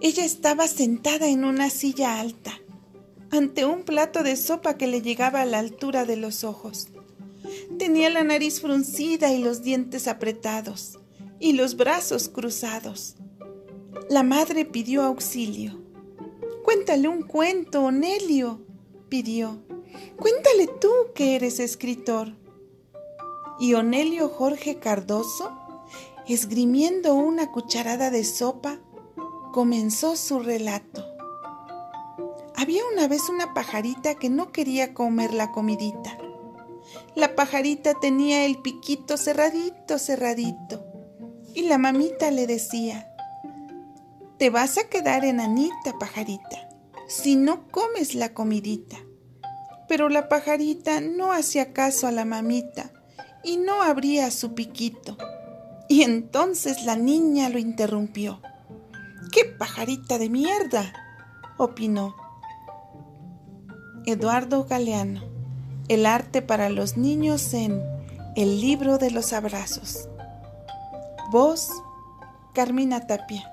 Ella estaba sentada en una silla alta, ante un plato de sopa que le llegaba a la altura de los ojos. Tenía la nariz fruncida y los dientes apretados, y los brazos cruzados. La madre pidió auxilio. Cuéntale un cuento, Onelio, pidió. Cuéntale tú que eres escritor. Y Onelio Jorge Cardoso, esgrimiendo una cucharada de sopa, comenzó su relato. Había una vez una pajarita que no quería comer la comidita. La pajarita tenía el piquito cerradito, cerradito. Y la mamita le decía, te vas a quedar enanita, pajarita, si no comes la comidita. Pero la pajarita no hacía caso a la mamita y no abría su piquito. Y entonces la niña lo interrumpió. ¡Qué pajarita de mierda! opinó. Eduardo Galeano, El arte para los niños en El libro de los abrazos. Voz, Carmina Tapia.